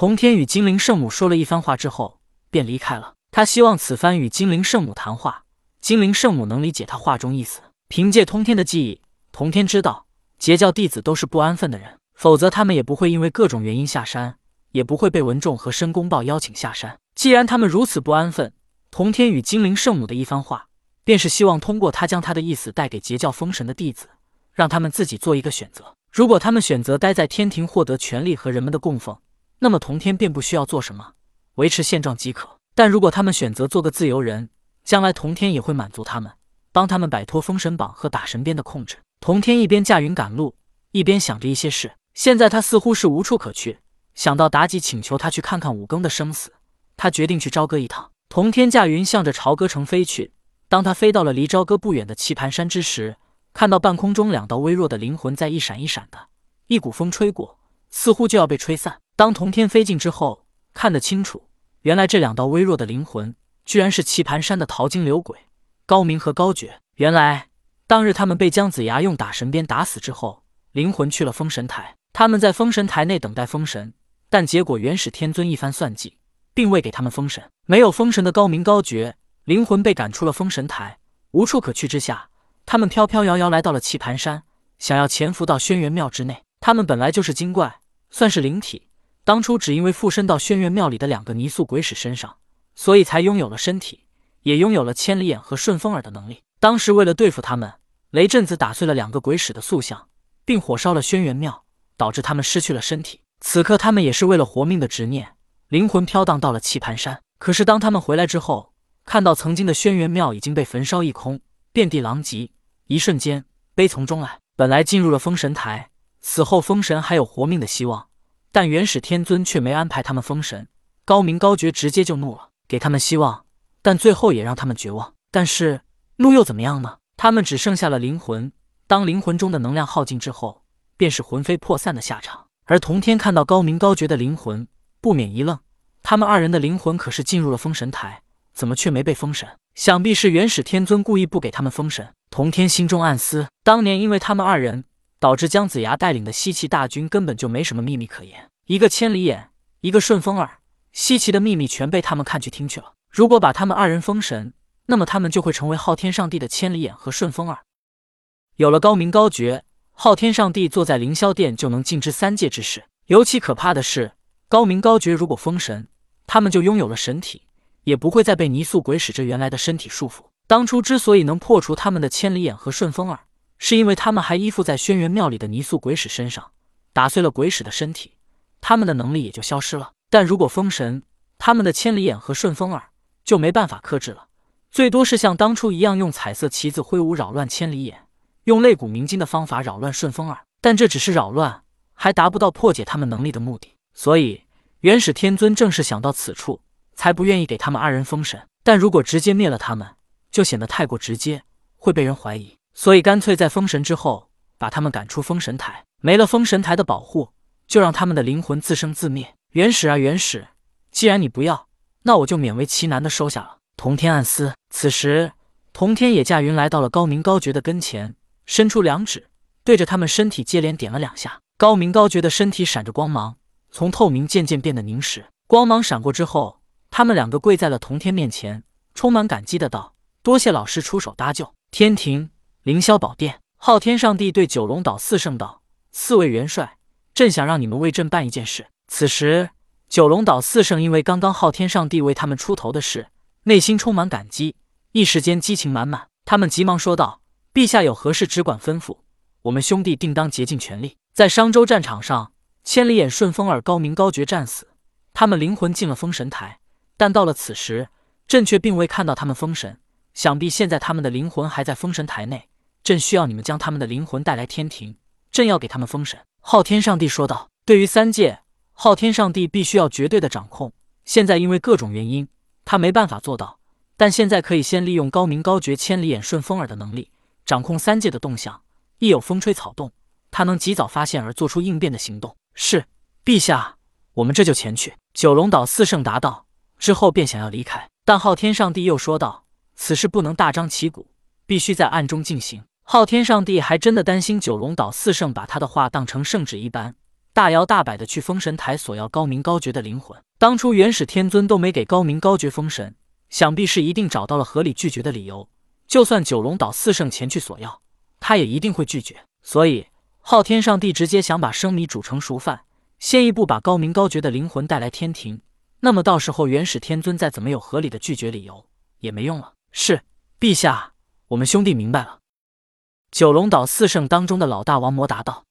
童天与精灵圣母说了一番话之后，便离开了。他希望此番与精灵圣母谈话，精灵圣母能理解他话中意思。凭借通天的记忆，童天知道截教弟子都是不安分的人，否则他们也不会因为各种原因下山，也不会被文仲和申公豹邀请下山。既然他们如此不安分，童天与精灵圣母的一番话，便是希望通过他将他的意思带给截教封神的弟子，让他们自己做一个选择。如果他们选择待在天庭，获得权力和人们的供奉，那么童天便不需要做什么，维持现状即可。但如果他们选择做个自由人，将来童天也会满足他们，帮他们摆脱封神榜和打神鞭的控制。童天一边驾云赶路，一边想着一些事。现在他似乎是无处可去，想到妲己请求他去看看五更的生死，他决定去朝歌一趟。童天驾云向着朝歌城飞去。当他飞到了离朝歌不远的棋盘山之时，看到半空中两道微弱的灵魂在一闪一闪的，一股风吹过，似乎就要被吹散。当同天飞近之后，看得清楚。原来这两道微弱的灵魂，居然是棋盘山的淘金流鬼高明和高觉。原来当日他们被姜子牙用打神鞭打死之后，灵魂去了封神台。他们在封神台内等待封神，但结果元始天尊一番算计，并未给他们封神。没有封神的高明高觉，灵魂被赶出了封神台，无处可去之下，他们飘飘摇摇来到了棋盘山，想要潜伏到轩辕庙之内。他们本来就是精怪，算是灵体。当初只因为附身到轩辕庙里的两个泥塑鬼使身上，所以才拥有了身体，也拥有了千里眼和顺风耳的能力。当时为了对付他们，雷震子打碎了两个鬼使的塑像，并火烧了轩辕庙，导致他们失去了身体。此刻他们也是为了活命的执念，灵魂飘荡到了棋盘山。可是当他们回来之后，看到曾经的轩辕庙已经被焚烧一空，遍地狼藉，一瞬间悲从中来。本来进入了封神台，死后封神还有活命的希望。但元始天尊却没安排他们封神，高明高觉直接就怒了，给他们希望，但最后也让他们绝望。但是怒又怎么样呢？他们只剩下了灵魂，当灵魂中的能量耗尽之后，便是魂飞魄散的下场。而童天看到高明高觉的灵魂，不免一愣，他们二人的灵魂可是进入了封神台，怎么却没被封神？想必是元始天尊故意不给他们封神。童天心中暗思，当年因为他们二人。导致姜子牙带领的西岐大军根本就没什么秘密可言，一个千里眼，一个顺风耳，西岐的秘密全被他们看去听去了。如果把他们二人封神，那么他们就会成为昊天上帝的千里眼和顺风耳。有了高明高觉，昊天上帝坐在凌霄殿就能尽知三界之事。尤其可怕的是，高明高觉如果封神，他们就拥有了神体，也不会再被泥塑鬼使这原来的身体束缚。当初之所以能破除他们的千里眼和顺风耳，是因为他们还依附在轩辕庙里的泥塑鬼使身上，打碎了鬼使的身体，他们的能力也就消失了。但如果封神，他们的千里眼和顺风耳就没办法克制了，最多是像当初一样用彩色旗子挥舞扰乱千里眼，用肋骨鸣金的方法扰乱顺风耳。但这只是扰乱，还达不到破解他们能力的目的。所以元始天尊正是想到此处，才不愿意给他们二人封神。但如果直接灭了他们，就显得太过直接，会被人怀疑。所以干脆在封神之后把他们赶出封神台，没了封神台的保护，就让他们的灵魂自生自灭。元始啊元始，既然你不要，那我就勉为其难的收下了。童天暗思。此时，童天也驾云来到了高明高觉的跟前，伸出两指，对着他们身体接连点了两下。高明高觉的身体闪着光芒，从透明渐渐变得凝实。光芒闪过之后，他们两个跪在了童天面前，充满感激的道：“多谢老师出手搭救。”天庭。凌霄宝殿，昊天上帝对九龙岛四圣道：“四位元帅，朕想让你们为朕办一件事。”此时，九龙岛四圣因为刚刚昊天上帝为他们出头的事，内心充满感激，一时间激情满满。他们急忙说道：“陛下有何事，只管吩咐，我们兄弟定当竭尽全力。”在商州战场上，千里眼、顺风耳、高明高觉战死，他们灵魂进了封神台，但到了此时，朕却并未看到他们封神。想必现在他们的灵魂还在封神台内。朕需要你们将他们的灵魂带来天庭，朕要给他们封神。”昊天上帝说道。对于三界，昊天上帝必须要绝对的掌控。现在因为各种原因，他没办法做到，但现在可以先利用高明高绝、千里眼、顺风耳的能力，掌控三界的动向。一有风吹草动，他能及早发现而做出应变的行动。是，陛下，我们这就前去。九龙岛四圣答道。之后便想要离开，但昊天上帝又说道：“此事不能大张旗鼓，必须在暗中进行。”昊天上帝还真的担心九龙岛四圣把他的话当成圣旨一般，大摇大摆的去封神台索要高明高觉的灵魂。当初元始天尊都没给高明高觉封神，想必是一定找到了合理拒绝的理由。就算九龙岛四圣前去索要，他也一定会拒绝。所以昊天上帝直接想把生米煮成熟饭，先一步把高明高觉的灵魂带来天庭。那么到时候元始天尊再怎么有合理的拒绝理由也没用了。是，陛下，我们兄弟明白了。九龙岛四圣当中的老大王魔答道。